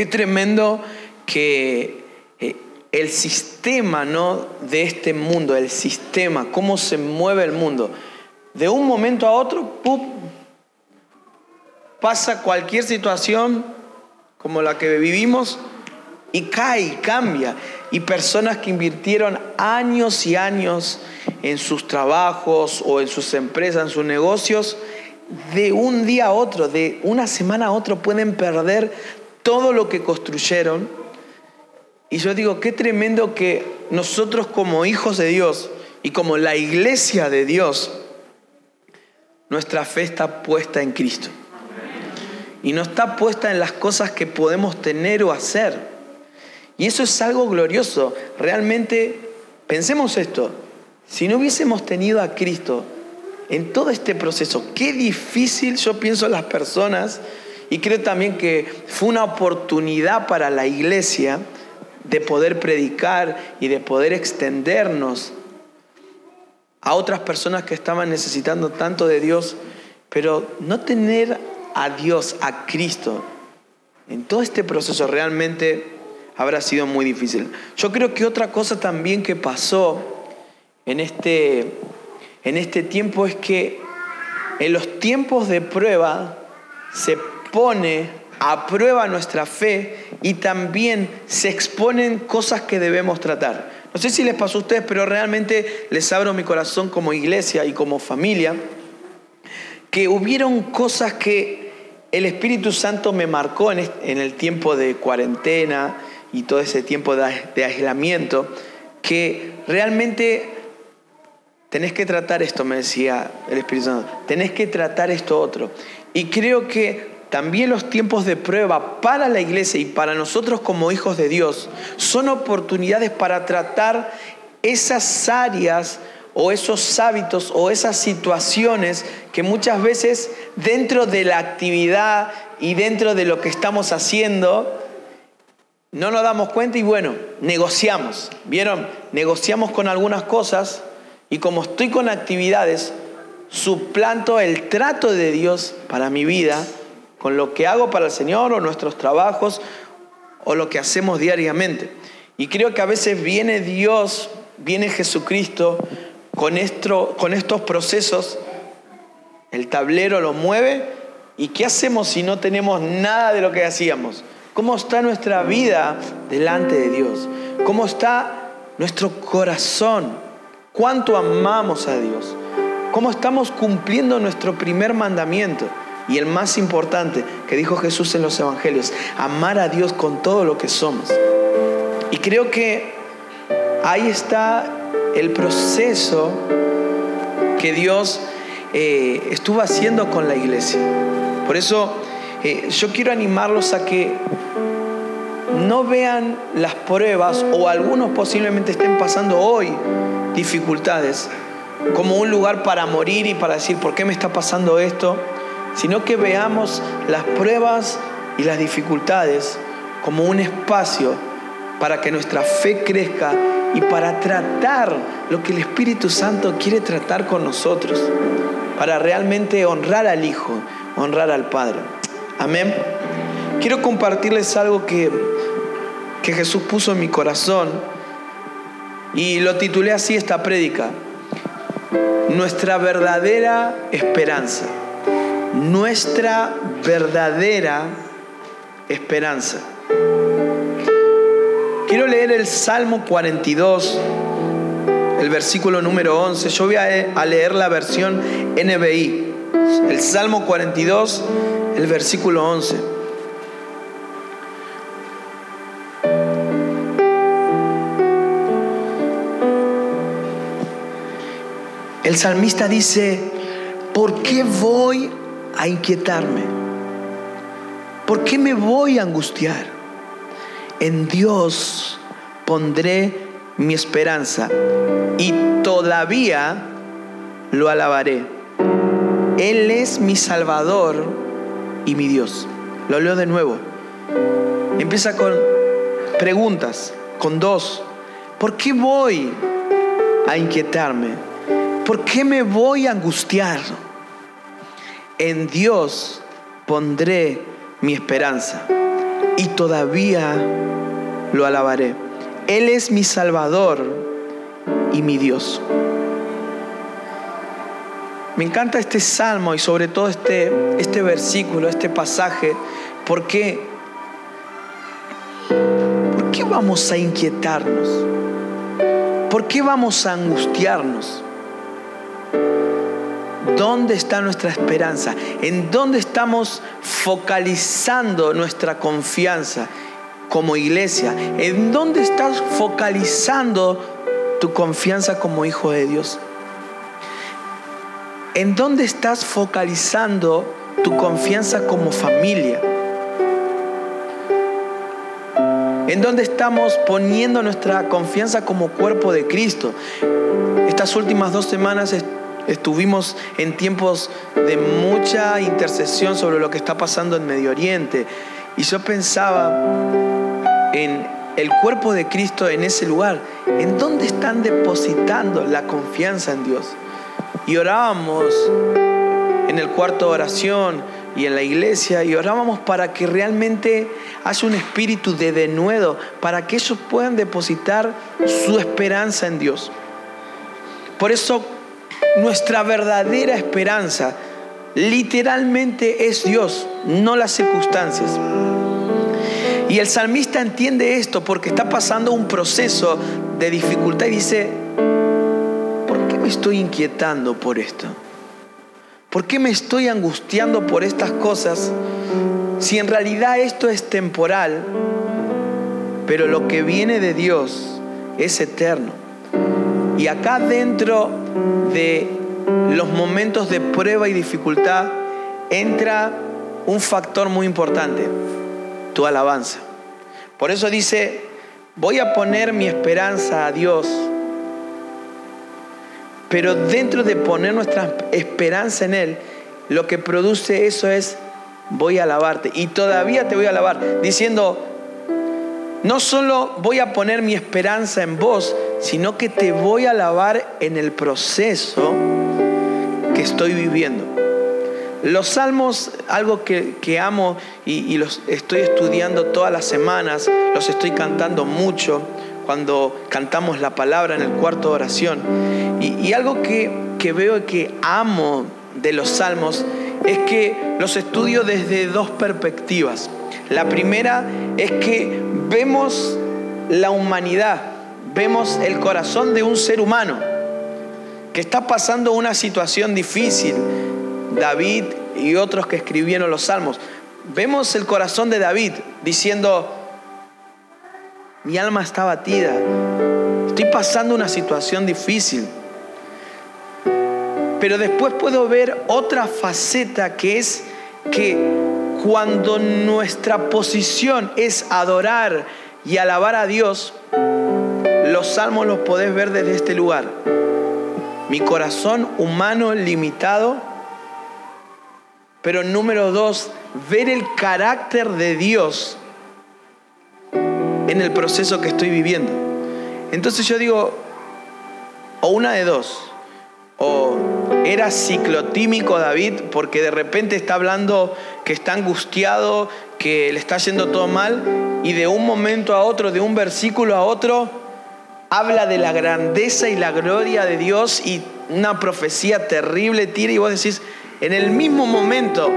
Qué tremendo que eh, el sistema ¿no? de este mundo, el sistema, cómo se mueve el mundo, de un momento a otro, pasa cualquier situación como la que vivimos y cae cambia. Y personas que invirtieron años y años en sus trabajos o en sus empresas, en sus negocios, de un día a otro, de una semana a otro, pueden perder todo lo que construyeron. Y yo digo, qué tremendo que nosotros como hijos de Dios y como la iglesia de Dios, nuestra fe está puesta en Cristo. Y no está puesta en las cosas que podemos tener o hacer. Y eso es algo glorioso. Realmente, pensemos esto, si no hubiésemos tenido a Cristo en todo este proceso, qué difícil yo pienso las personas, y creo también que fue una oportunidad para la iglesia de poder predicar y de poder extendernos a otras personas que estaban necesitando tanto de Dios, pero no tener a Dios, a Cristo, en todo este proceso realmente habrá sido muy difícil. Yo creo que otra cosa también que pasó en este, en este tiempo es que en los tiempos de prueba se pone a prueba nuestra fe y también se exponen cosas que debemos tratar. No sé si les pasó a ustedes, pero realmente les abro mi corazón como iglesia y como familia, que hubieron cosas que el Espíritu Santo me marcó en el tiempo de cuarentena, y todo ese tiempo de aislamiento, que realmente tenés que tratar esto, me decía el Espíritu Santo, tenés que tratar esto otro. Y creo que también los tiempos de prueba para la iglesia y para nosotros como hijos de Dios son oportunidades para tratar esas áreas o esos hábitos o esas situaciones que muchas veces dentro de la actividad y dentro de lo que estamos haciendo, no nos damos cuenta y bueno, negociamos. ¿Vieron? Negociamos con algunas cosas y como estoy con actividades, suplanto el trato de Dios para mi vida con lo que hago para el Señor o nuestros trabajos o lo que hacemos diariamente. Y creo que a veces viene Dios, viene Jesucristo con, esto, con estos procesos, el tablero lo mueve y ¿qué hacemos si no tenemos nada de lo que hacíamos? ¿Cómo está nuestra vida delante de Dios? ¿Cómo está nuestro corazón? ¿Cuánto amamos a Dios? ¿Cómo estamos cumpliendo nuestro primer mandamiento? Y el más importante que dijo Jesús en los Evangelios, amar a Dios con todo lo que somos. Y creo que ahí está el proceso que Dios eh, estuvo haciendo con la iglesia. Por eso eh, yo quiero animarlos a que no vean las pruebas o algunos posiblemente estén pasando hoy dificultades como un lugar para morir y para decir, ¿por qué me está pasando esto? Sino que veamos las pruebas y las dificultades como un espacio para que nuestra fe crezca y para tratar lo que el Espíritu Santo quiere tratar con nosotros, para realmente honrar al Hijo, honrar al Padre. Amén. Quiero compartirles algo que, que Jesús puso en mi corazón y lo titulé así esta prédica. Nuestra verdadera esperanza. Nuestra verdadera esperanza. Quiero leer el Salmo 42, el versículo número 11. Yo voy a leer la versión NBI. El Salmo 42, el versículo 11. El salmista dice, ¿por qué voy a inquietarme? ¿Por qué me voy a angustiar? En Dios pondré mi esperanza y todavía lo alabaré. Él es mi Salvador y mi Dios. Lo leo de nuevo. Empieza con preguntas, con dos. ¿Por qué voy a inquietarme? ¿Por qué me voy a angustiar? En Dios pondré mi esperanza. y todavía lo alabaré. Él es mi Salvador y mi Dios. Me encanta este salmo y sobre todo este, este versículo, este pasaje, porque ¿por qué vamos a inquietarnos? ¿Por qué vamos a angustiarnos? ¿Dónde está nuestra esperanza? ¿En dónde estamos focalizando nuestra confianza como iglesia? ¿En dónde estás focalizando tu confianza como hijo de Dios? ¿En dónde estás focalizando tu confianza como familia? ¿En dónde estamos poniendo nuestra confianza como cuerpo de Cristo? Estas últimas dos semanas estuvimos en tiempos de mucha intercesión sobre lo que está pasando en Medio Oriente. Y yo pensaba en el cuerpo de Cristo en ese lugar. ¿En dónde están depositando la confianza en Dios? Y orábamos en el cuarto de oración y en la iglesia y orábamos para que realmente haya un espíritu de denuedo, para que ellos puedan depositar su esperanza en Dios. Por eso nuestra verdadera esperanza literalmente es Dios, no las circunstancias. Y el salmista entiende esto porque está pasando un proceso de dificultad y dice, ¿por qué me estoy inquietando por esto? ¿Por qué me estoy angustiando por estas cosas si en realidad esto es temporal, pero lo que viene de Dios es eterno? Y acá dentro de los momentos de prueba y dificultad entra un factor muy importante, tu alabanza. Por eso dice, voy a poner mi esperanza a Dios, pero dentro de poner nuestra esperanza en Él, lo que produce eso es, voy a alabarte. Y todavía te voy a alabar, diciendo, no solo voy a poner mi esperanza en vos, sino que te voy a alabar en el proceso que estoy viviendo. Los salmos, algo que, amo y, los estoy estudiando todas las semanas, los estoy cantando mucho cuando cantamos la palabra en el cuarto de oración. Y, algo que, que veo y que amo de los salmos es que los estudio desde dos perspectivas. La primera es que vemos la humanidad, vemos el corazón de un ser humano que está pasando una situación difícil. David y otros que escribieron los salmos. Vemos el corazón de David diciendo, mi alma está batida, estoy pasando una situación difícil. Pero después puedo ver otra faceta que es que cuando nuestra posición es adorar y alabar a Dios, los salmos los podés ver desde este lugar. Mi corazón humano limitado, pero número dos, ver el carácter de Dios en el proceso que estoy viviendo. Entonces yo digo, o una de dos, o era ciclotímico David porque de repente está hablando que está angustiado, que le está yendo todo mal y de un momento a otro, de un versículo a otro, habla de la grandeza y la gloria de Dios y una profecía terrible tira y vos decís, en el mismo momento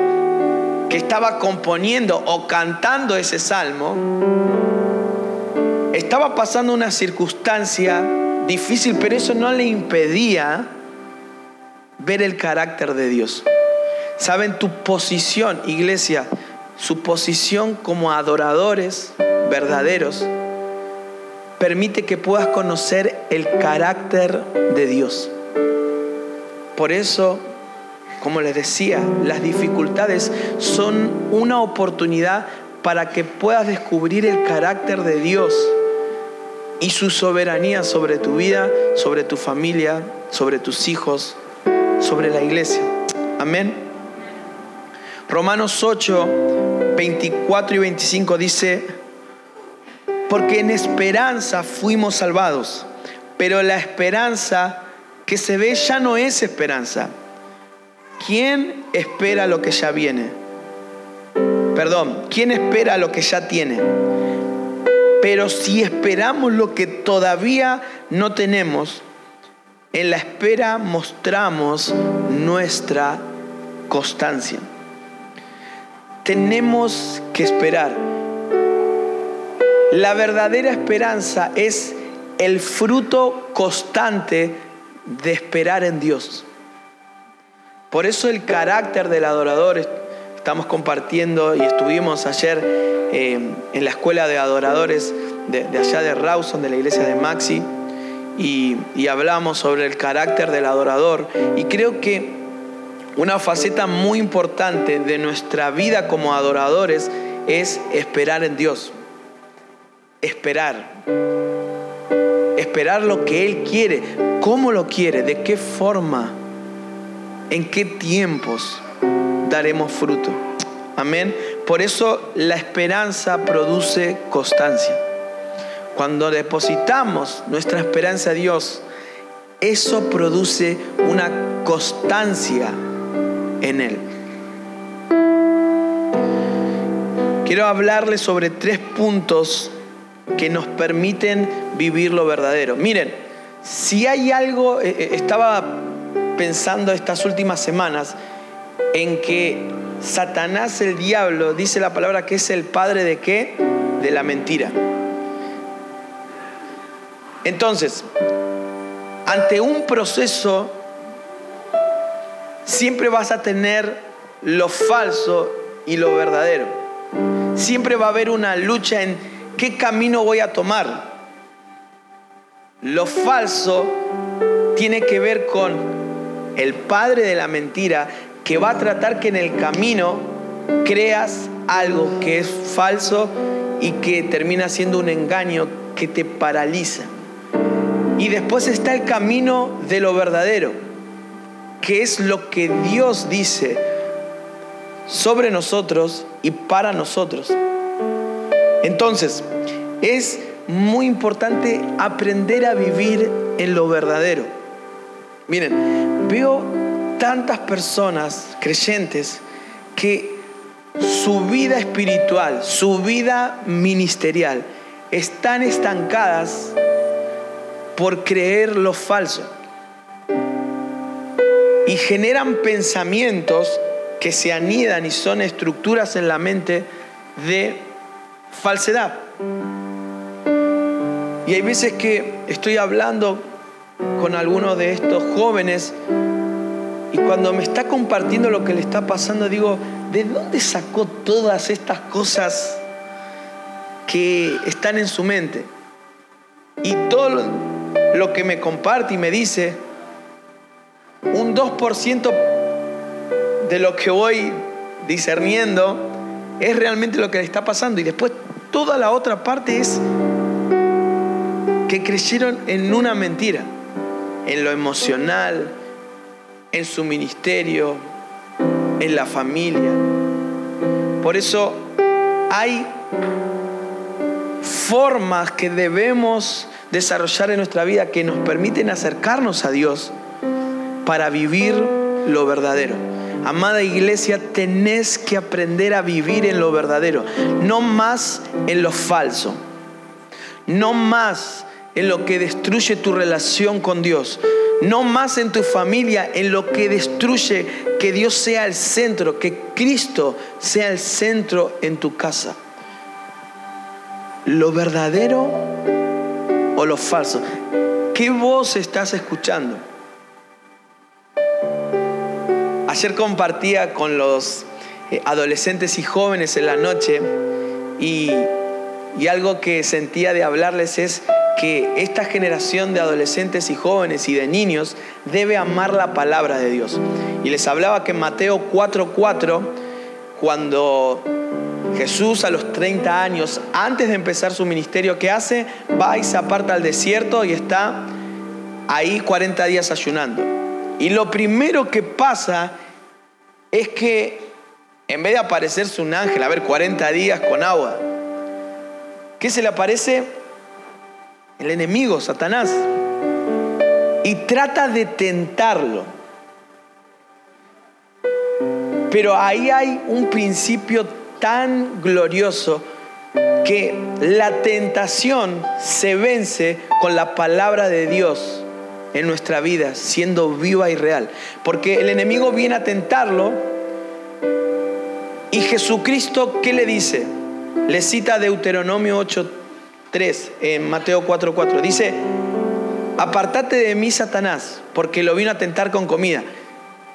que estaba componiendo o cantando ese salmo, estaba pasando una circunstancia difícil, pero eso no le impedía ver el carácter de Dios. Saben tu posición, iglesia, su posición como adoradores verdaderos, permite que puedas conocer el carácter de Dios. Por eso, como les decía, las dificultades son una oportunidad para que puedas descubrir el carácter de Dios y su soberanía sobre tu vida, sobre tu familia, sobre tus hijos, sobre la iglesia. Amén. Romanos 8, 24 y 25 dice, porque en esperanza fuimos salvados, pero la esperanza que se ve ya no es esperanza. ¿Quién espera lo que ya viene? perdón, ¿quién espera lo que ya tiene? Pero si esperamos lo que todavía no tenemos, en la espera mostramos nuestra constancia. Tenemos que esperar. La verdadera esperanza es el fruto constante de esperar en Dios. Por eso el carácter del adorador, estamos compartiendo y estuvimos ayer eh, en la escuela de adoradores de, allá de Rawson, de la iglesia de Maxi, y, y hablamos sobre el carácter del adorador. Y creo que una faceta muy importante de nuestra vida como adoradores es esperar en Dios. Esperar. Esperar lo que Él quiere, cómo lo quiere, de qué forma, en qué tiempos daremos fruto. Amén. Por eso la esperanza produce constancia. Cuando depositamos nuestra esperanza a Dios, eso produce una constancia en Él. Quiero hablarles sobre tres puntos que nos permiten vivir lo verdadero. Miren, si hay algo, eh, eh, estaba pensando estas últimas semanas en que Satanás, el diablo, dice la palabra que es el padre de qué? De la mentira. Entonces, ante un proceso siempre vas a tener lo falso y lo verdadero. Siempre va a haber una lucha en qué camino voy a tomar. Lo falso tiene que ver con el padre de la mentira que va a tratar que en el camino creas algo que es falso y que termina siendo un engaño que te paraliza. Y después está el camino de lo verdadero que es lo que Dios dice sobre nosotros y para nosotros. Entonces, es muy importante aprender a vivir en lo verdadero. Miren, veo tantas personas creyentes que su vida espiritual, su vida ministerial, están estancadas por creer lo falso y generan pensamientos que se anidan y son estructuras en la mente de falsedad. Y hay veces que estoy hablando con alguno de estos jóvenes y cuando me está compartiendo lo que le está pasando, digo, ¿de dónde sacó todas estas cosas que están en su mente? Y todo lo que me comparte y me dice, un 2% de lo que voy discerniendo es realmente lo que le está pasando. Y después toda la otra parte es que creyeron en una mentira, en lo emocional, en su ministerio, en la familia. Por eso hay formas que debemos desarrollar en nuestra vida que nos permiten acercarnos a Dios para vivir lo verdadero. Amada iglesia, tenés que aprender a vivir en lo verdadero, no más en lo falso, no más en lo que destruye tu relación con Dios, no más en tu familia, en lo que destruye que Dios sea el centro, que Cristo sea el centro en tu casa. Lo verdadero o lo falso. ¿Qué voz estás escuchando? Ayer compartía con los eh, adolescentes y jóvenes en la noche y, algo que sentía de hablarles es que esta generación de adolescentes y jóvenes y de niños debe amar la palabra de Dios. Y les hablaba que en Mateo 4:4, cuando Jesús a los 30 años, antes de empezar su ministerio, ¿qué hace? Va y se aparta al desierto y está ahí 40 días ayunando. Y lo primero que pasa es que en vez de aparecerse un ángel, a ver, 40 días con agua, ¿qué se le aparece? El enemigo, Satanás. Y trata de tentarlo. Pero ahí hay un principio tan glorioso que la tentación se vence con la palabra de Dios en nuestra vida, siendo viva y real. Porque el enemigo viene a tentarlo y Jesucristo, ¿qué le dice? Le cita Deuteronomio 8.3 en Mateo 4.4. Dice, apartate de mí, Satanás, porque lo vino a tentar con comida.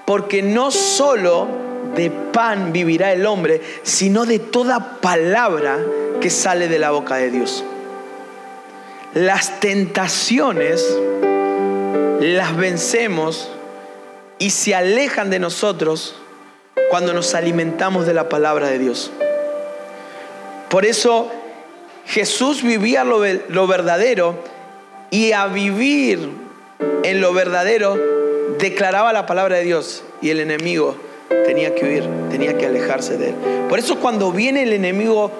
Porque no solo de pan vivirá el hombre, sino de toda palabra que sale de la boca de Dios. Las tentaciones las vencemos y se alejan de nosotros cuando nos alimentamos de la palabra de Dios. Por eso Jesús vivía lo, lo verdadero y a vivir en lo verdadero declaraba la palabra de Dios y el enemigo tenía que huir, tenía que alejarse de él. Por eso cuando viene el enemigo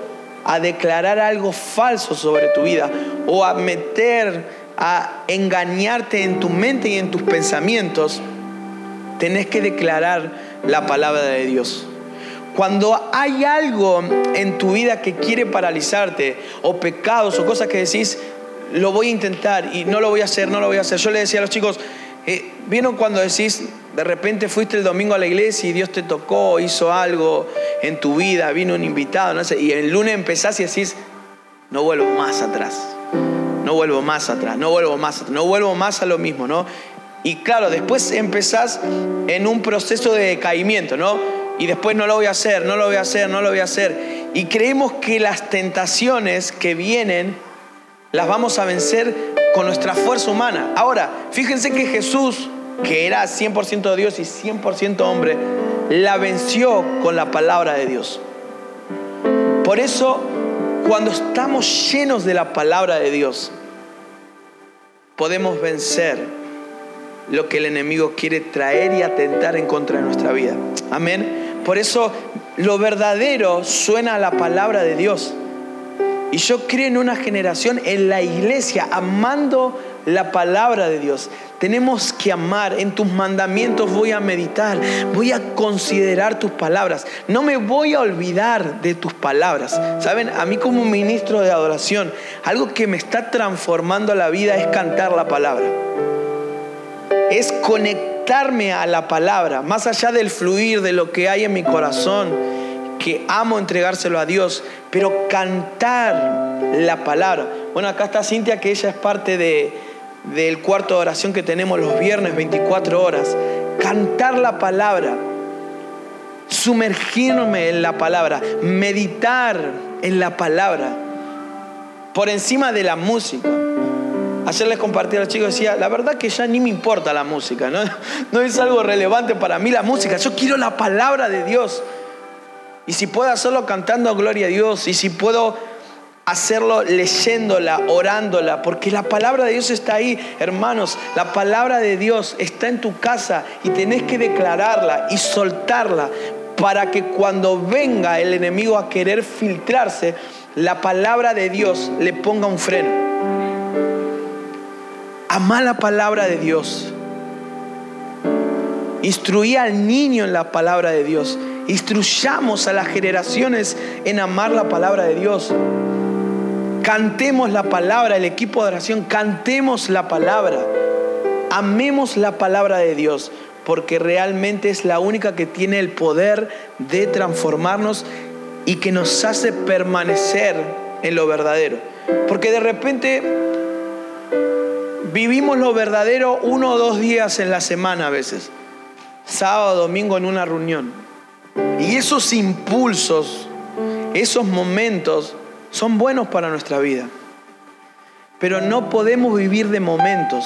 a declarar algo falso sobre tu vida o a meter, a engañarte en tu mente y en tus pensamientos, tenés que declarar la palabra de Dios. Cuando hay algo en tu vida que quiere paralizarte, o pecados, o cosas que decís, lo voy a intentar y no lo voy a hacer, no lo voy a hacer. Yo le decía a los chicos, eh, ¿vieron cuando decís, de repente fuiste el domingo a la iglesia y Dios te tocó, hizo algo en tu vida, vino un invitado, no sé, y el lunes empezás y decís, no vuelvo más atrás, no vuelvo más atrás, no vuelvo más atrás, no vuelvo más a lo mismo, ¿no? Y claro, después empezás en un proceso de decaimiento, ¿no? Y después no lo voy a hacer, no lo voy a hacer, no lo voy a hacer. Y creemos que las tentaciones que vienen las vamos a vencer con nuestra fuerza humana. Ahora, fíjense que Jesús que era 100% Dios y 100% hombre, la venció con la palabra de Dios. Por eso, cuando estamos llenos de la palabra de Dios, podemos vencer lo que el enemigo quiere traer y atentar en contra de nuestra vida. Amén. Por eso lo verdadero suena a la palabra de Dios. Y yo creo en una generación en la iglesia amando la palabra de Dios. Tenemos que amar. En tus mandamientos voy a meditar. Voy a considerar tus palabras. No me voy a olvidar de tus palabras. Saben, a mí como ministro de adoración, algo que me está transformando la vida es cantar la palabra. Es conectarme a la palabra, más allá del fluir de lo que hay en mi corazón, que amo entregárselo a Dios, pero cantar la palabra. Bueno, acá está Cintia, que ella es parte de, del cuarto de oración que tenemos los viernes 24 horas, cantar la palabra, sumergirme en la palabra, meditar en la palabra, por encima de la música. Ayer les compartí a los chicos, decía, la verdad que ya ni me importa la música, ¿no? no es algo relevante para mí la música, yo quiero la palabra de Dios. Y si puedo hacerlo cantando gloria a Dios, y si puedo hacerlo leyéndola, orándola, porque la palabra de Dios está ahí, hermanos. La palabra de Dios está en tu casa y tenés que declararla y soltarla para que cuando venga el enemigo a querer filtrarse, la palabra de Dios le ponga un freno. Amá la palabra de Dios. Instruí al niño en la palabra de Dios. Instruyamos a las generaciones en amar la palabra de Dios. Cantemos la palabra, el equipo de oración, cantemos la palabra. Amemos la palabra de Dios, porque realmente es la única que tiene el poder de transformarnos y que nos hace permanecer en lo verdadero. Porque de repente vivimos lo verdadero uno o dos días en la semana a veces, sábado, domingo en una reunión. Y esos impulsos, esos momentos son buenos para nuestra vida. Pero no podemos vivir de momentos,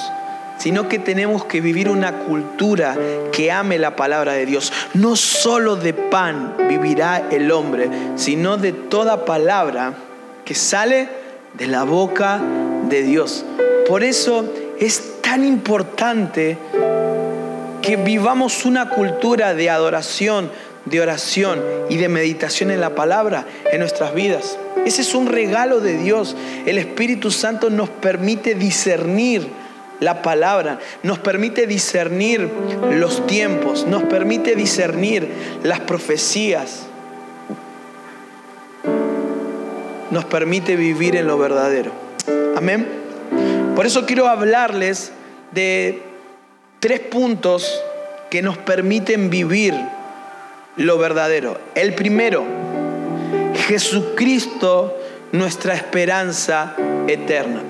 sino que tenemos que vivir una cultura que ame la palabra de Dios. No solo de pan vivirá el hombre, sino de toda palabra que sale de la boca de Dios. Por eso es tan importante que vivamos una cultura de adoración, de oración y de meditación en la palabra en nuestras vidas. Ese es un regalo de Dios. El Espíritu Santo nos permite discernir la palabra, nos permite discernir los tiempos, nos permite discernir las profecías. nos permite vivir en lo verdadero. Amén. Por eso quiero hablarles de tres puntos que nos permiten vivir lo verdadero. El primero, Jesucristo, nuestra esperanza eterna.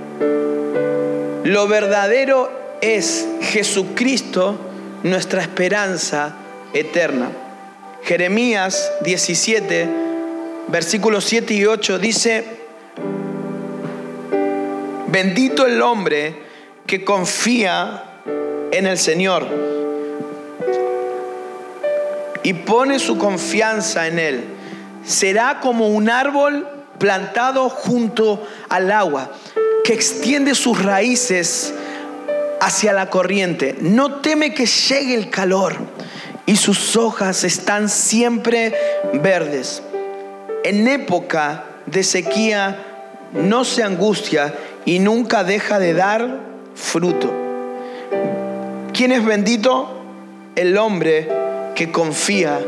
Lo verdadero es Jesucristo, nuestra esperanza eterna. Jeremías 17, versículos 7 y 8 dice, bendito el hombre que confía en el Señor y pone su confianza en Él. Será como un árbol plantado junto al agua, que extiende sus raíces hacia la corriente. No teme que llegue el calor y sus hojas están siempre verdes. En época de sequía no se angustia y nunca deja de dar fruto. ¿Quién es bendito? El hombre que confía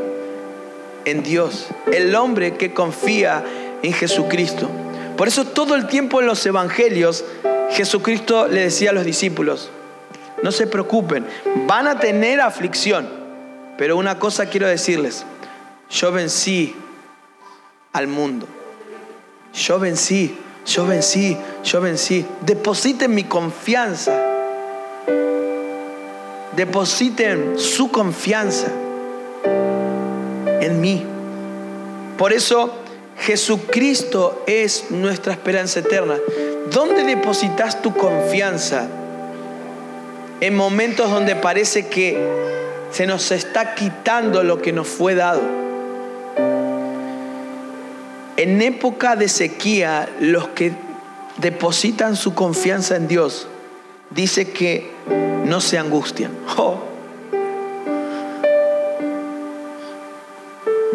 en Dios, el hombre que confía en Jesucristo. Por eso todo el tiempo en los evangelios Jesucristo le decía a los discípulos, no se preocupen, van a tener aflicción, pero una cosa quiero decirles, yo vencí al mundo, yo vencí, yo vencí, yo vencí, depositen mi confianza, depositen su confianza en mí. Por eso Jesucristo es nuestra esperanza eterna. ¿Dónde depositas tu confianza? En momentos donde parece que se nos está quitando lo que nos fue dado. En época de sequía, los que depositan su confianza en Dios, dice que no se angustian. Oh,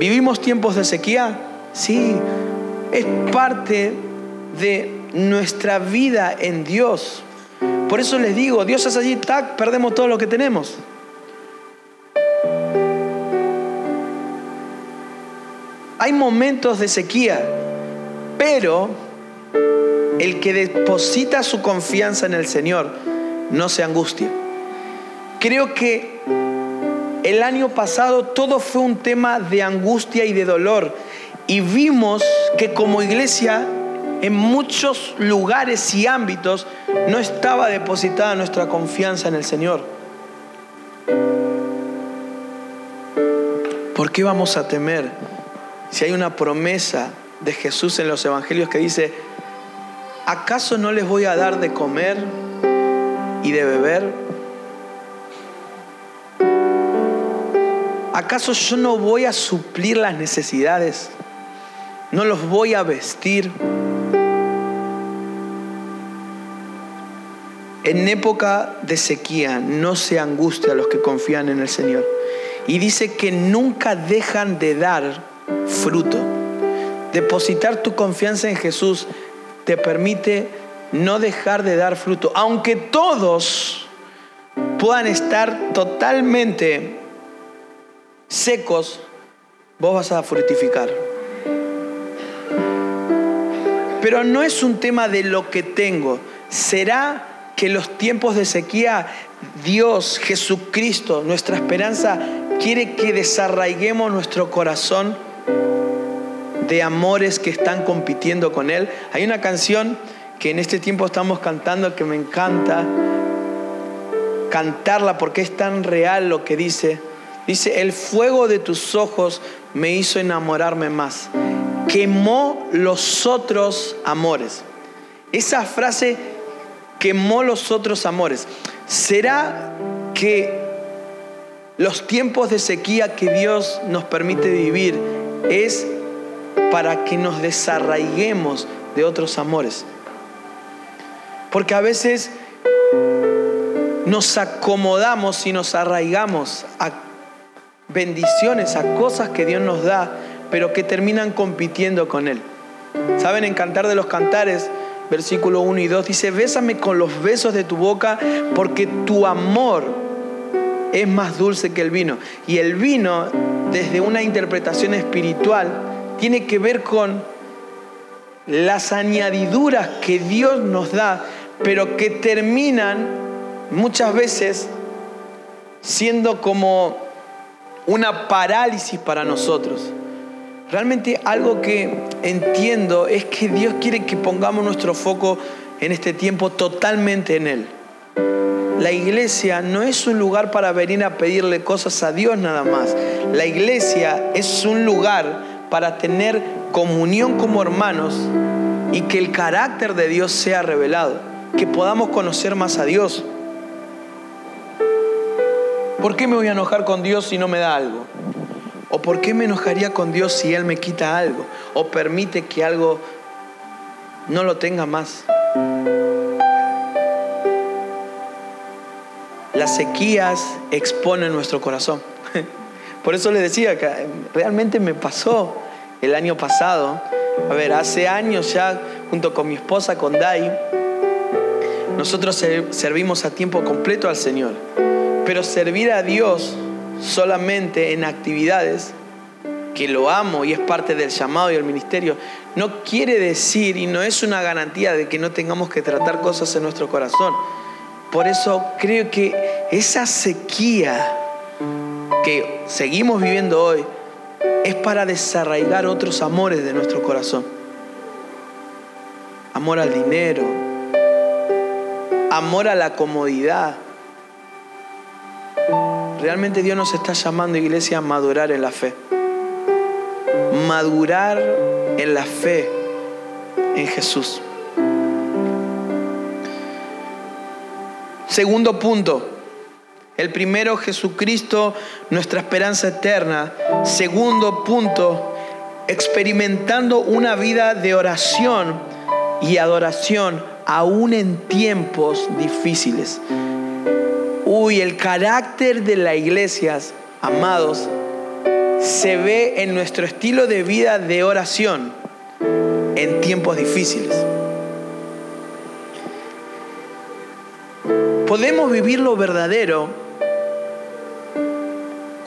¿Vivimos tiempos de sequía? Sí, es parte de nuestra vida en Dios. Por eso les digo, Dios es allí, tac, perdemos todo lo que tenemos. Hay momentos de sequía, pero el que deposita su confianza en el Señor no se angustia. Creo que el año pasado todo fue un tema de angustia y de dolor. Y vimos que como iglesia en muchos lugares y ámbitos no estaba depositada nuestra confianza en el Señor. ¿Por qué vamos a temer si hay una promesa de Jesús en los evangelios que dice, ¿acaso no les voy a dar de comer y de beber? ¿Acaso yo no voy a suplir las necesidades? ¿No los voy a vestir? En época de sequía no se angustia a los que confían en el Señor. Y dice que nunca dejan de dar fruto. Depositar tu confianza en Jesús te permite no dejar de dar fruto. Aunque todos puedan estar totalmente secos, vos vas a fructificar. Pero no es un tema de lo que tengo. ¿Será que los tiempos de sequía, Dios, Jesucristo, nuestra esperanza, quiere que desarraiguemos nuestro corazón de amores que están compitiendo con Él? Hay una canción que en este tiempo estamos cantando que me encanta cantarla porque es tan real lo que dice. Dice, el fuego de tus ojos me hizo enamorarme más. Quemó los otros amores. Esa frase quemó los otros amores. ¿Será que los tiempos de sequía que Dios nos permite vivir es para que nos desarraiguemos de otros amores? Porque a veces nos acomodamos y nos arraigamos a bendiciones, a cosas que Dios nos da, pero que terminan compitiendo con Él. ¿Saben? En Cantar de los Cantares, versículo 1 y 2, dice, bésame con los besos de tu boca, porque tu amor es más dulce que el vino. Y el vino, desde una interpretación espiritual, tiene que ver con las añadiduras que Dios nos da, pero que terminan muchas veces siendo como una parálisis para nosotros. Realmente algo que entiendo es que Dios quiere que pongamos nuestro foco en este tiempo totalmente en Él. La iglesia no es un lugar para venir a pedirle cosas a Dios nada más. La iglesia es un lugar para tener comunión como hermanos y que el carácter de Dios sea revelado, que podamos conocer más a Dios. ¿Por qué me voy a enojar con Dios si no me da algo? ¿O por qué me enojaría con Dios si Él me quita algo? ¿O permite que algo no lo tenga más? Las sequías exponen nuestro corazón. Por eso le decía que realmente me pasó el año pasado. A ver, hace años ya, junto con mi esposa, con Dai, nosotros servimos a tiempo completo al Señor. Pero servir a Dios solamente en actividades, que lo amo y es parte del llamado y el ministerio, no quiere decir y no es una garantía de que no tengamos que tratar cosas en nuestro corazón. Por eso creo que esa sequía que seguimos viviendo hoy es para desarraigar otros amores de nuestro corazón. Amor al dinero, amor a la comodidad. Realmente Dios nos está llamando, iglesia, a madurar en la fe. Madurar en la fe en Jesús. Segundo punto. El primero, Jesucristo, nuestra esperanza eterna. Segundo punto, experimentando una vida de oración y adoración aún en tiempos difíciles. Uy, el carácter de la iglesia, amados, se ve en nuestro estilo de vida de oración en tiempos difíciles. Podemos vivir lo verdadero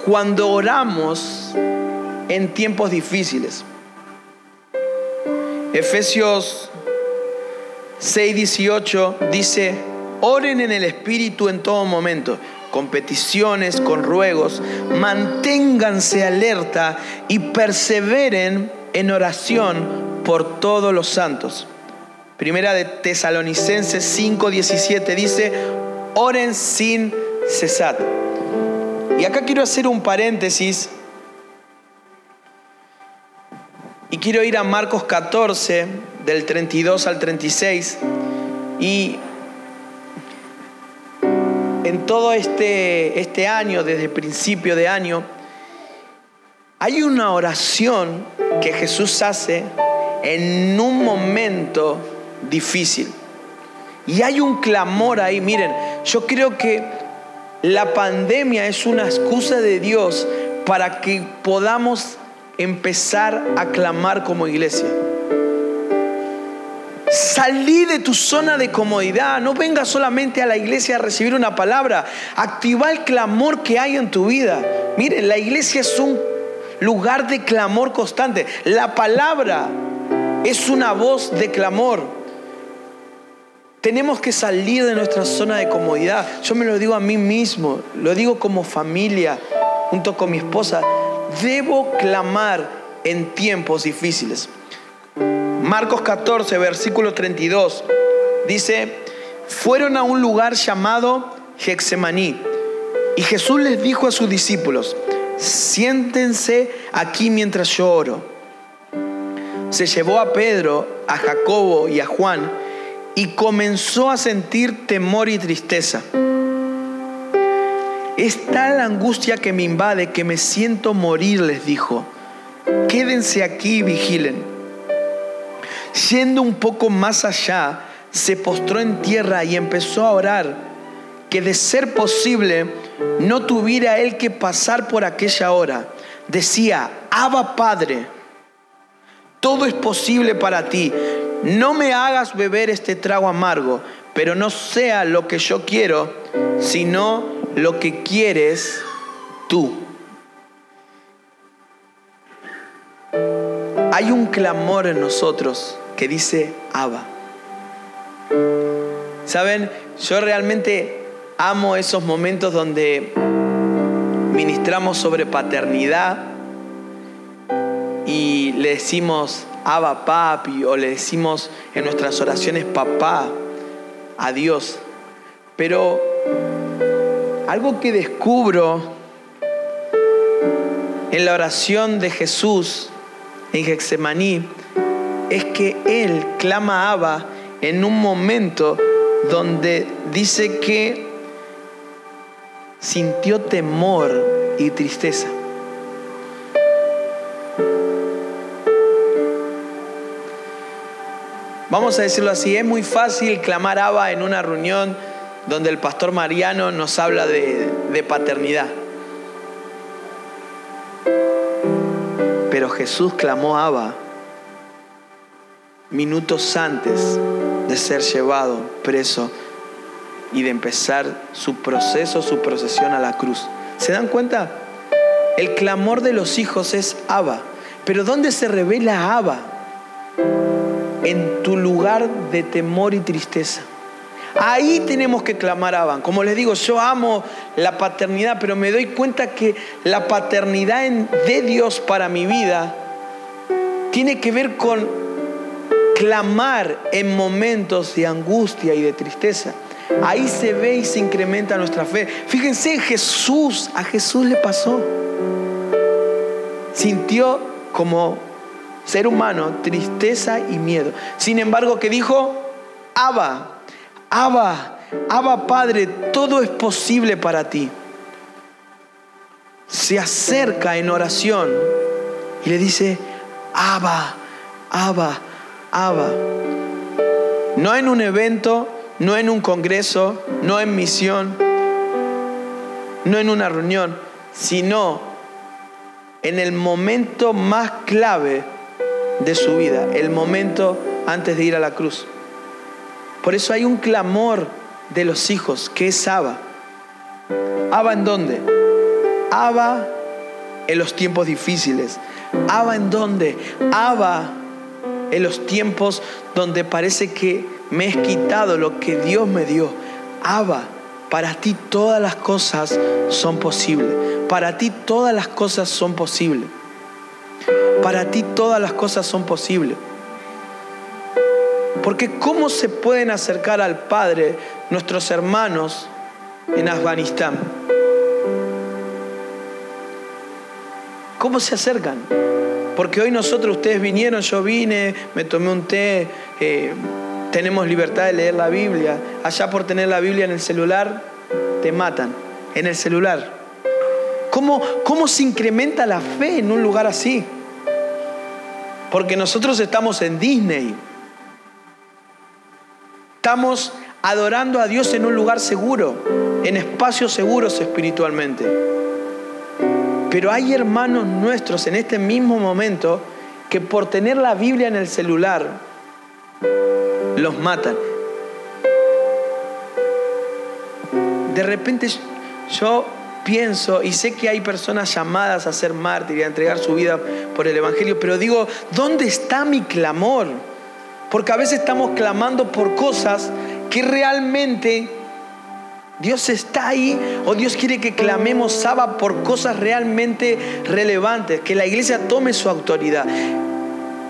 cuando oramos en tiempos difíciles. Efesios 6:18 dice, oren en el Espíritu en todo momento, con peticiones, con ruegos, manténganse alerta y perseveren en oración por todos los santos. Primera de Tesalonicenses 5:17 dice, oren sin cesar. Y acá quiero hacer un paréntesis y quiero ir a Marcos 14, del 32 al 36. Y en todo este, este año, desde principio de año, hay una oración que Jesús hace en un momento difícil. Y hay un clamor ahí, miren, yo creo que la pandemia es una excusa de Dios para que podamos empezar a clamar como iglesia. Salí de tu zona de comodidad. No vengas solamente a la iglesia a recibir una palabra. Activa el clamor que hay en tu vida. Miren, la iglesia es un lugar de clamor constante. La palabra es una voz de clamor. Tenemos que salir de nuestra zona de comodidad. Yo me lo digo a mí mismo, lo digo como familia, junto con mi esposa. Debo clamar en tiempos difíciles. Marcos 14, versículo 32, dice, fueron a un lugar llamado Hexemaní y Jesús les dijo a sus discípulos, siéntense aquí mientras yo oro. Se llevó a Pedro, a Jacobo y a Juan, y comenzó a sentir temor y tristeza. Está la angustia que me invade, que me siento morir, les dijo. Quédense aquí y vigilen. Yendo un poco más allá, se postró en tierra y empezó a orar que de ser posible no tuviera él que pasar por aquella hora. Decía, Abba Padre, todo es posible para ti no me hagas beber este trago amargo, pero no sea lo que yo quiero, sino lo que quieres tú. Hay un clamor en nosotros que dice Abba. Saben, yo realmente amo esos momentos donde ministramos sobre paternidad y le decimos Abba papi o le decimos en nuestras oraciones papá a Dios. Pero algo que descubro en la oración de Jesús en Getsemaní es que Él clama a Abba en un momento donde dice que sintió temor y tristeza. Vamos a decirlo así, es muy fácil clamar Abba en una reunión donde el pastor Mariano nos habla de, de paternidad. Pero Jesús clamó Abba minutos antes de ser llevado preso y de empezar su proceso, su procesión a la cruz. ¿Se dan cuenta? El clamor de los hijos es Abba. Pero ¿dónde se revela Abba? En tu lugar de temor y tristeza. Ahí tenemos que clamar a Abba. Como les digo, yo amo la paternidad, pero me doy cuenta que la paternidad de Dios para mi vida tiene que ver con clamar en momentos de angustia y de tristeza. Ahí se ve y se incrementa nuestra fe. Fíjense, Jesús, a Jesús le pasó. Sintió como ser humano tristeza y miedo. Sin embargo, que dijo, Abba, Abba, Abba Padre, todo es posible para ti. Se acerca en oración y le dice, Abba, Abba, Abba. No en un evento, no en un congreso, no en misión, no en una reunión, sino en el momento más clave de su vida, el momento antes de ir a la cruz. Por eso hay un clamor de los hijos, que es Abba. ¿Abba en dónde? Abba en los tiempos difíciles. ¿Abba en dónde? Abba en los tiempos donde parece que me he quitado lo que Dios me dio. Abba, para ti todas las cosas son posibles. Para ti todas las cosas son posibles. Para ti todas las cosas son posibles. Porque ¿cómo se pueden acercar al Padre nuestros hermanos en Afganistán? ¿Cómo se acercan? Porque hoy nosotros, ustedes vinieron, yo vine, me tomé un té, eh, tenemos libertad de leer la Biblia. Allá por tener la Biblia en el celular, te matan. En el celular. ¿Cómo, cómo se incrementa la fe en un lugar así? Porque nosotros estamos en Disney. Estamos adorando a Dios en un lugar seguro, en espacios seguros espiritualmente. Pero hay hermanos nuestros en este mismo momento que por tener la Biblia en el celular los matan. De repente yo pienso y sé que hay personas llamadas a ser mártir y a entregar su vida por el Evangelio, pero digo, ¿dónde está mi clamor? Porque a veces estamos clamando por cosas que realmente Dios está ahí o Dios quiere que clamemos Saba por cosas realmente relevantes, que la iglesia tome su autoridad.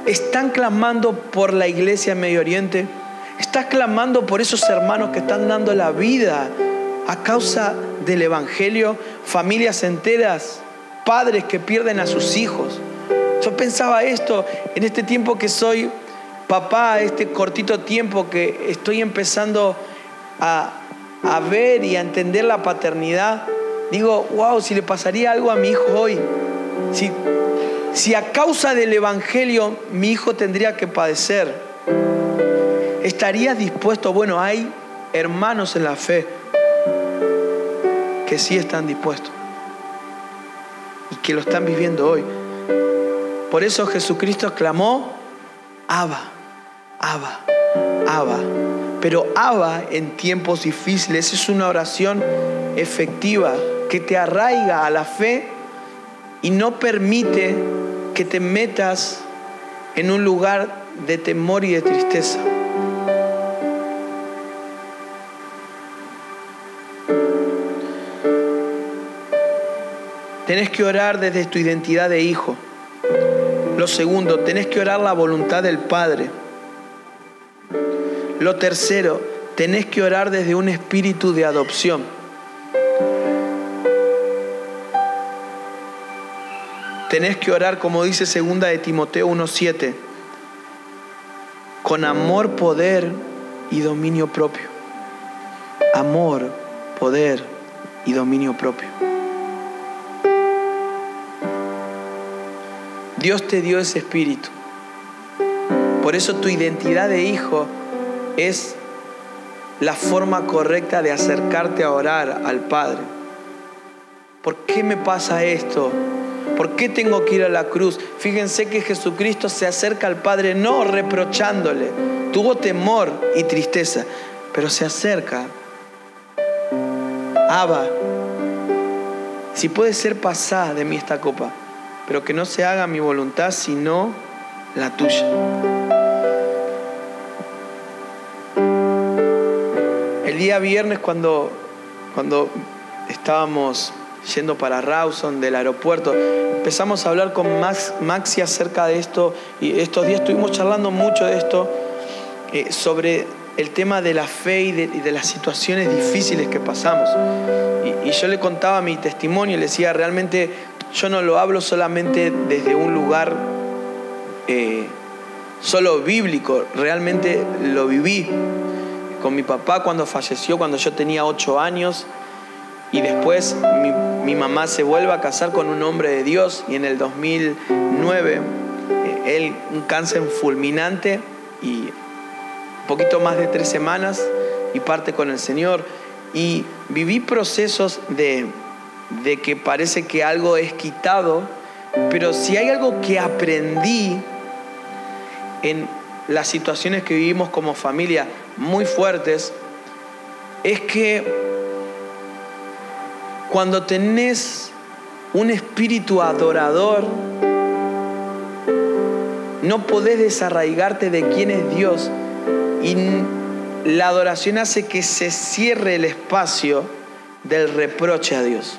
¿Están clamando por la iglesia en Medio Oriente? ¿Estás clamando por esos hermanos que están dando la vida a causa del Evangelio? Familias enteras, padres que pierden a sus hijos. Yo pensaba esto en este tiempo que soy papá, este cortito tiempo que estoy empezando a, ver y a entender la paternidad, digo, wow, si le pasaría algo a mi hijo hoy, si, si a causa del Evangelio mi hijo tendría que padecer, ¿estarías dispuesto? Bueno, hay hermanos en la fe que sí están dispuestos y que lo están viviendo hoy. Por eso Jesucristo clamó, Abba. Abba, Abba. Pero Abba en tiempos difíciles es una oración efectiva que te arraiga a la fe y no permite que te metas en un lugar de temor y de tristeza. Tenés que orar desde tu identidad de hijo. Lo segundo, tenés que orar la voluntad del Padre. Lo tercero, tenés que orar desde un espíritu de adopción. Tenés que orar, como dice segunda de Timoteo 1.7, con amor, poder y dominio propio. Amor, poder y dominio propio. Dios te dio ese espíritu. Por eso tu identidad de hijo es la forma correcta de acercarte a orar al Padre. ¿Por qué me pasa esto? ¿Por qué tengo que ir a la cruz? Fíjense que Jesucristo se acerca al Padre no reprochándole. Tuvo temor y tristeza, pero se acerca. Abba, si puede ser pasada de mí esta copa, pero que no se haga mi voluntad sino la tuya. Día viernes cuando, cuando estábamos yendo para Rawson del aeropuerto, empezamos a hablar con Max, Maxi acerca de esto y estos días estuvimos charlando mucho de esto, eh, sobre el tema de la fe y de, las situaciones difíciles que pasamos. Y, yo le contaba mi testimonio y le decía, realmente yo no lo hablo solamente desde un lugar eh, solo bíblico, realmente lo viví con mi papá cuando falleció, cuando yo tenía ocho años, y después mi, mamá se vuelve a casar con un hombre de Dios y en el 2009 eh, él un cáncer fulminante y poquito más de tres semanas y parte con el Señor. Y viví procesos de, de que parece que algo es quitado, pero si hay algo que aprendí en las situaciones que vivimos como familia muy fuertes, es que cuando tenés un espíritu adorador, no podés desarraigarte de quién es Dios y la adoración hace que se cierre el espacio del reproche a Dios.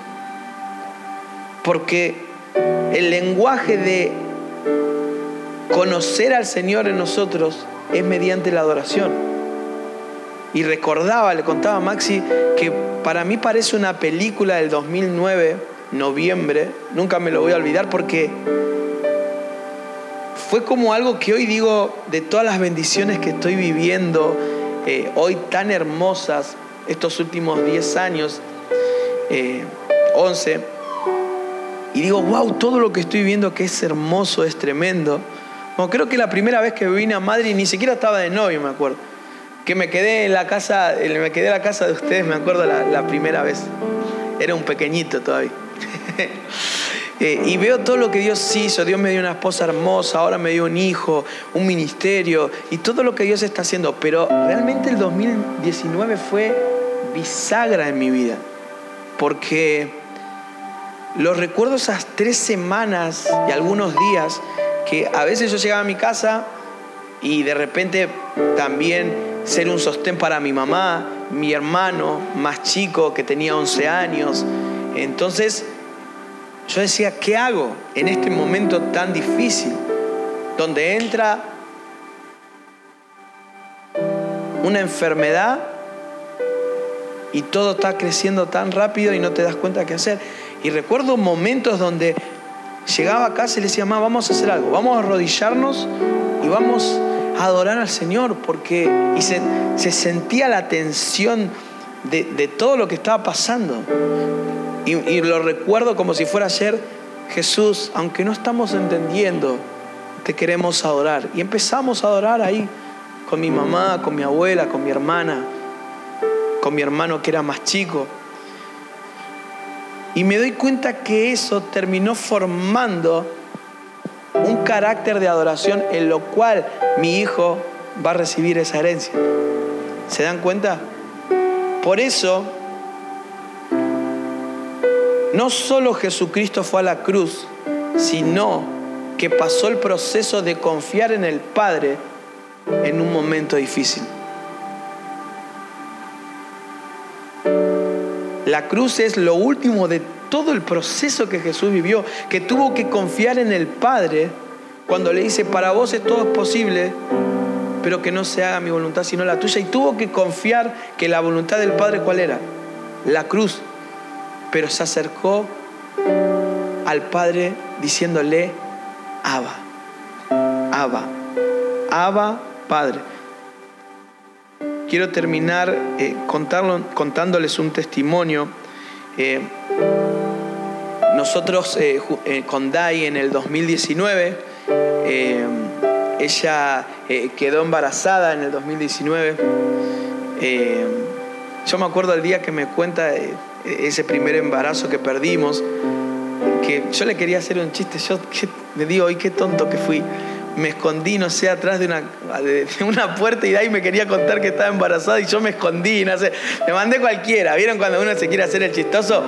Porque el lenguaje de conocer al Señor en nosotros es mediante la adoración. Y recordaba, le contaba a Maxi, que para mí parece una película del 2009, noviembre, nunca me lo voy a olvidar porque fue como algo que hoy digo, de todas las bendiciones que estoy viviendo, eh, hoy tan hermosas, estos últimos 10 años, 11, eh, y digo, wow, todo lo que estoy viendo que es hermoso, es tremendo. Bueno, creo que la primera vez que vine a Madrid ni siquiera estaba de novio, me acuerdo que me quedé en la casa, me quedé en la casa de ustedes, me acuerdo la, primera vez. Era un pequeñito todavía. Eh, y veo todo lo que Dios hizo. Dios me dio una esposa hermosa, ahora me dio un hijo, un ministerio y todo lo que Dios está haciendo. Pero realmente el 2019 fue bisagra en mi vida. Porque los recuerdo esas tres semanas y algunos días que a veces yo llegaba a mi casa y de repente también ser un sostén para mi mamá, mi hermano más chico que tenía 11 años. Entonces yo decía, ¿qué hago en este momento tan difícil? Donde entra una enfermedad y todo está creciendo tan rápido y no te das cuenta qué hacer. Y recuerdo momentos donde llegaba a casa y le decía, mamá, vamos a hacer algo, vamos a arrodillarnos y vamos adorar al Señor, porque se, sentía la tensión de, todo lo que estaba pasando. Y, y lo recuerdo como si fuera ayer, Jesús, aunque no estamos entendiendo, te queremos adorar. Y empezamos a adorar ahí, con mi mamá, con mi abuela, con mi hermana, con mi hermano que era más chico. Y me doy cuenta que eso terminó formando un carácter de adoración en lo cual mi hijo va a recibir esa herencia. ¿Se dan cuenta? Por eso, no solo Jesucristo fue a la cruz, sino que pasó el proceso de confiar en el Padre en un momento difícil. La cruz es lo último de todo el proceso que Jesús vivió, que tuvo que confiar en el Padre cuando le dice, para vos es todo posible, pero que no se haga mi voluntad sino la tuya. Y tuvo que confiar que la voluntad del Padre, ¿cuál era? La cruz. Pero se acercó al Padre diciéndole, Abba, Abba, Abba, Padre. Quiero terminar eh, contándoles un testimonio. Eh, nosotros eh, con Dai en el 2019, ella quedó embarazada en el 2019. yo me acuerdo el día que me cuenta ese primer embarazo que perdimos, que yo le quería hacer un chiste, yo me digo, hoy qué tonto que fui. Me escondí, no sé, atrás de una, de una puerta y de me quería contar que estaba embarazada y yo me escondí, no sé. Me mandé cualquiera. ¿Vieron cuando uno se quiere hacer el chistoso?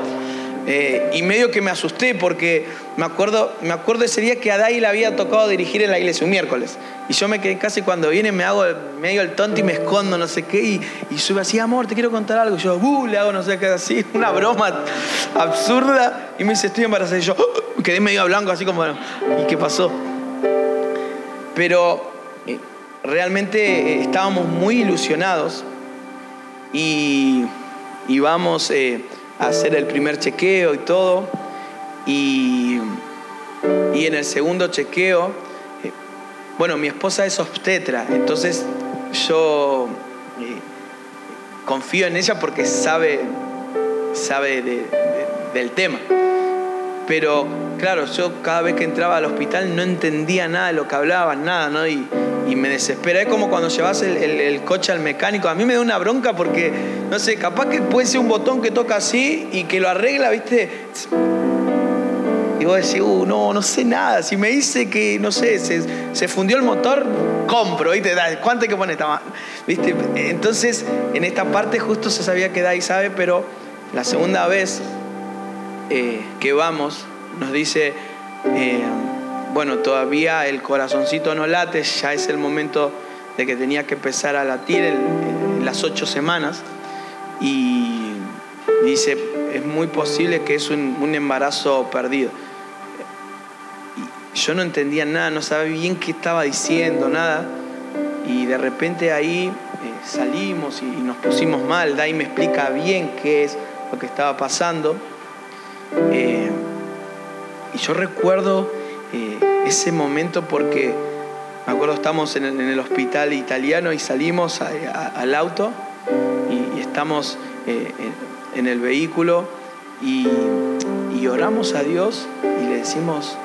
Eh, y medio que me asusté porque me acuerdo, me acuerdo ese día que a Dai le había tocado dirigir en la iglesia un miércoles. Y yo me quedé casi cuando viene, me hago medio el tonto y me escondo, no sé qué. Y, sube así, amor, te quiero contar algo. Y yo, uh, le hago no sé qué, así, una broma absurda. Y me dice, estoy embarazada. Y yo uh, quedé medio blanco, así como, ¿y qué pasó? Pero eh, realmente eh, estábamos muy ilusionados y, y vamos hacer el primer chequeo y todo. Y, y en el segundo chequeo, eh, bueno, mi esposa es obstetra, entonces yo eh, confío en ella porque sabe, sabe del tema. Pero claro, yo cada vez que entraba al hospital no entendía nada de lo que hablaban, nada, ¿no? Y, me desespera. Es como cuando llevas el, coche al mecánico. A mí me da una bronca porque, no sé, capaz que puede ser un botón que toca así y que lo arregla, ¿viste? Y vos decís, uh, no, no sé nada. Si me dice que, no sé, se, fundió el motor, compro, ¿viste? ¿Cuánto hay que poner? ¿Viste? Entonces, en esta parte justo se sabía que Dai sabe, pero la segunda vez eh, que vamos, nos dice, eh, bueno, todavía el corazoncito no late, ya es el momento de que tenía que empezar a latir las ocho semanas y dice, es muy posible que es un, embarazo perdido. yo no entendía nada, no sabía bien qué estaba diciendo, nada. Y de repente ahí eh, salimos y, nos pusimos mal. Dai me explica bien qué es lo que estaba pasando. Eh, y yo recuerdo eh, ese momento porque me acuerdo estamos en el, hospital italiano y salimos al auto y, estamos eh, en, el vehículo y, oramos a Dios y le decimos,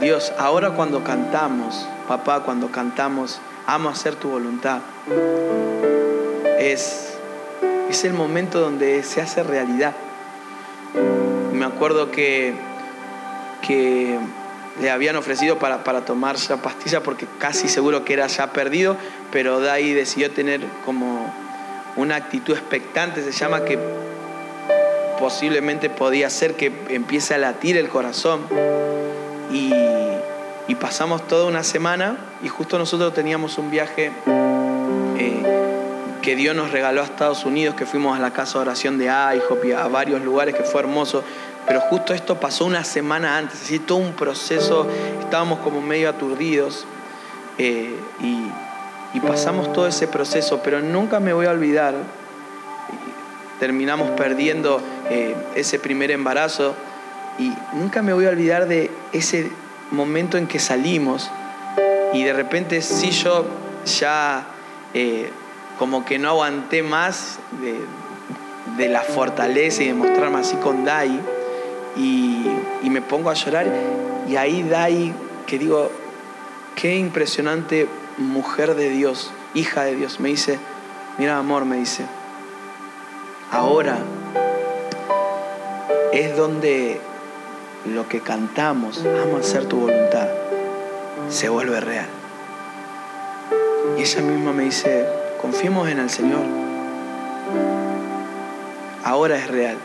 Dios, ahora cuando cantamos, papá, cuando cantamos, amo hacer tu voluntad, es, es el momento donde se hace realidad. Me acuerdo que que le habían ofrecido para, para tomar ya pastilla porque casi seguro que era ya perdido, pero Dai decidió tener como una actitud expectante, se llama que posiblemente podía ser que empiece a latir el corazón. Y, pasamos toda una semana y justo nosotros teníamos un viaje eh, que Dios nos regaló a Estados Unidos, que fuimos a la casa de oración de IHOP y a varios lugares que fue hermoso. Pero justo esto pasó una semana antes, así todo un proceso, estábamos como medio aturdidos eh, y, pasamos todo ese proceso, pero nunca me voy a olvidar, terminamos perdiendo eh, ese primer embarazo y nunca me voy a olvidar de ese momento en que salimos y de repente sí yo ya eh, como que no aguanté más de, la fortaleza y de mostrarme así con Dai y, me pongo a llorar y ahí da ahí que digo, qué impresionante mujer de Dios, hija de Dios. Me dice, mira amor, me dice, ahora es donde lo que cantamos, amo hacer tu voluntad, se vuelve real. Y ella misma me dice, confiemos en el Señor. Ahora es real.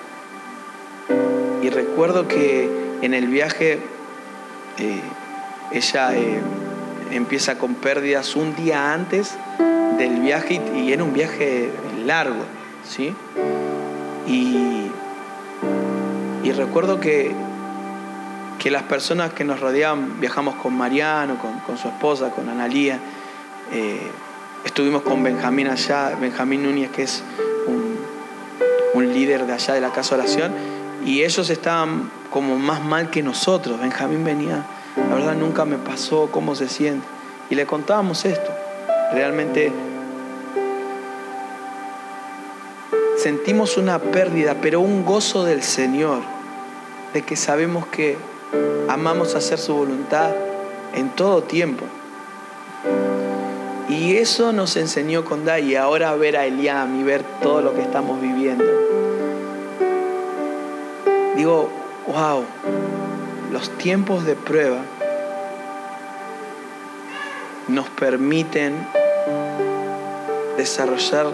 Y recuerdo que en el viaje eh, ella eh, empieza con pérdidas un día antes del viaje y, era un viaje largo, ¿sí? Y, y recuerdo que, que las personas que nos rodeaban, viajamos con Mariano, con, su esposa, con Analía, eh, estuvimos con Benjamín allá, Benjamín Núñez, que es un, líder de allá de la casa oración, y ellos estaban como más mal que nosotros. Benjamín venía, la verdad nunca me pasó cómo se siente. Y le contábamos esto. Realmente sentimos una pérdida, pero un gozo del Señor, de que sabemos que amamos hacer su voluntad en todo tiempo. Y eso nos enseñó con y ahora ver a Eliam y ver todo lo que estamos viviendo. Digo, wow, los tiempos de prueba nos permiten desarrollar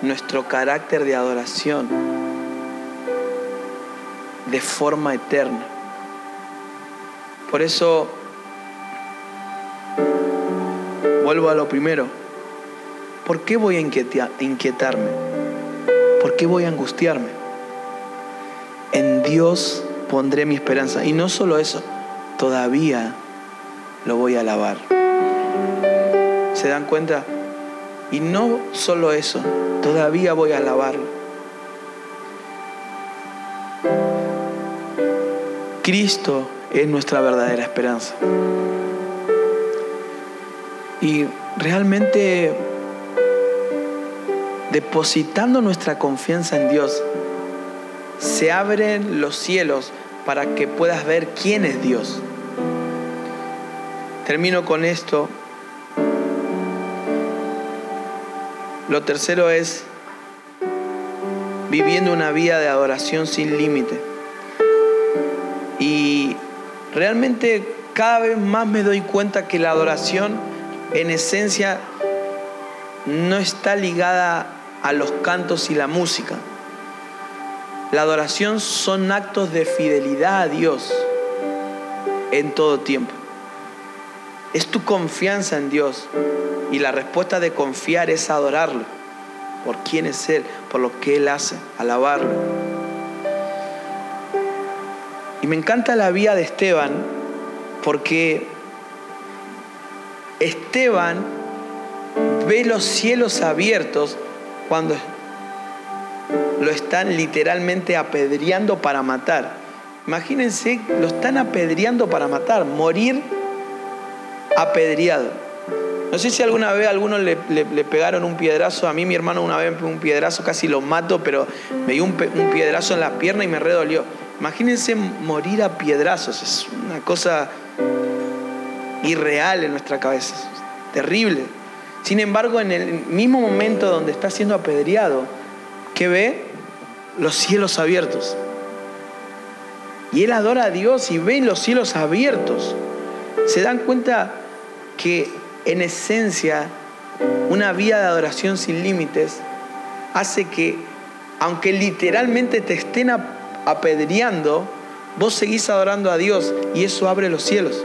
nuestro carácter de adoración de forma eterna. Por eso, vuelvo a lo primero. ¿Por qué voy a inquietarme? ¿Por qué voy a angustiarme? En Dios pondré mi esperanza. Y no solo eso, todavía lo voy a alabar. ¿Se dan cuenta? Y no solo eso, todavía voy a alabarlo. Cristo es nuestra verdadera esperanza. Y realmente depositando nuestra confianza en Dios, se abren los cielos para que puedas ver quién es Dios. Termino con esto. Lo tercero es viviendo una vida de adoración sin límite. Y realmente cada vez más me doy cuenta que la adoración en esencia no está ligada a los cantos y la música. La adoración son actos de fidelidad a Dios en todo tiempo. Es tu confianza en Dios y la respuesta de confiar es adorarlo por quién es Él, por lo que Él hace, alabarlo. Y me encanta la vida de Esteban porque Esteban ve los cielos abiertos cuando lo están literalmente apedreando para matar. Imagínense, lo están apedreando para matar, morir apedreado. No sé si alguna vez a alguno le, pegaron un piedrazo. A mí mi hermano una vez un piedrazo, casi lo mato, pero me dio un, un piedrazo en la pierna y me redolió. Imagínense morir a piedrazos. Es una cosa irreal en nuestra cabeza. Terrible. Sin embargo, en el mismo momento donde está siendo apedreado, ¿qué ve? los cielos abiertos. Y él adora a Dios y ve los cielos abiertos. Se dan cuenta que en esencia una vida de adoración sin límites hace que, aunque literalmente te estén apedreando, vos seguís adorando a Dios y eso abre los cielos.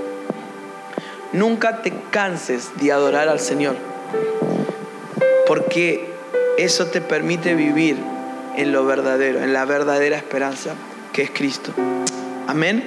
Nunca te canses de adorar al Señor, porque eso te permite vivir en lo verdadero, en la verdadera esperanza que es Cristo. Amén.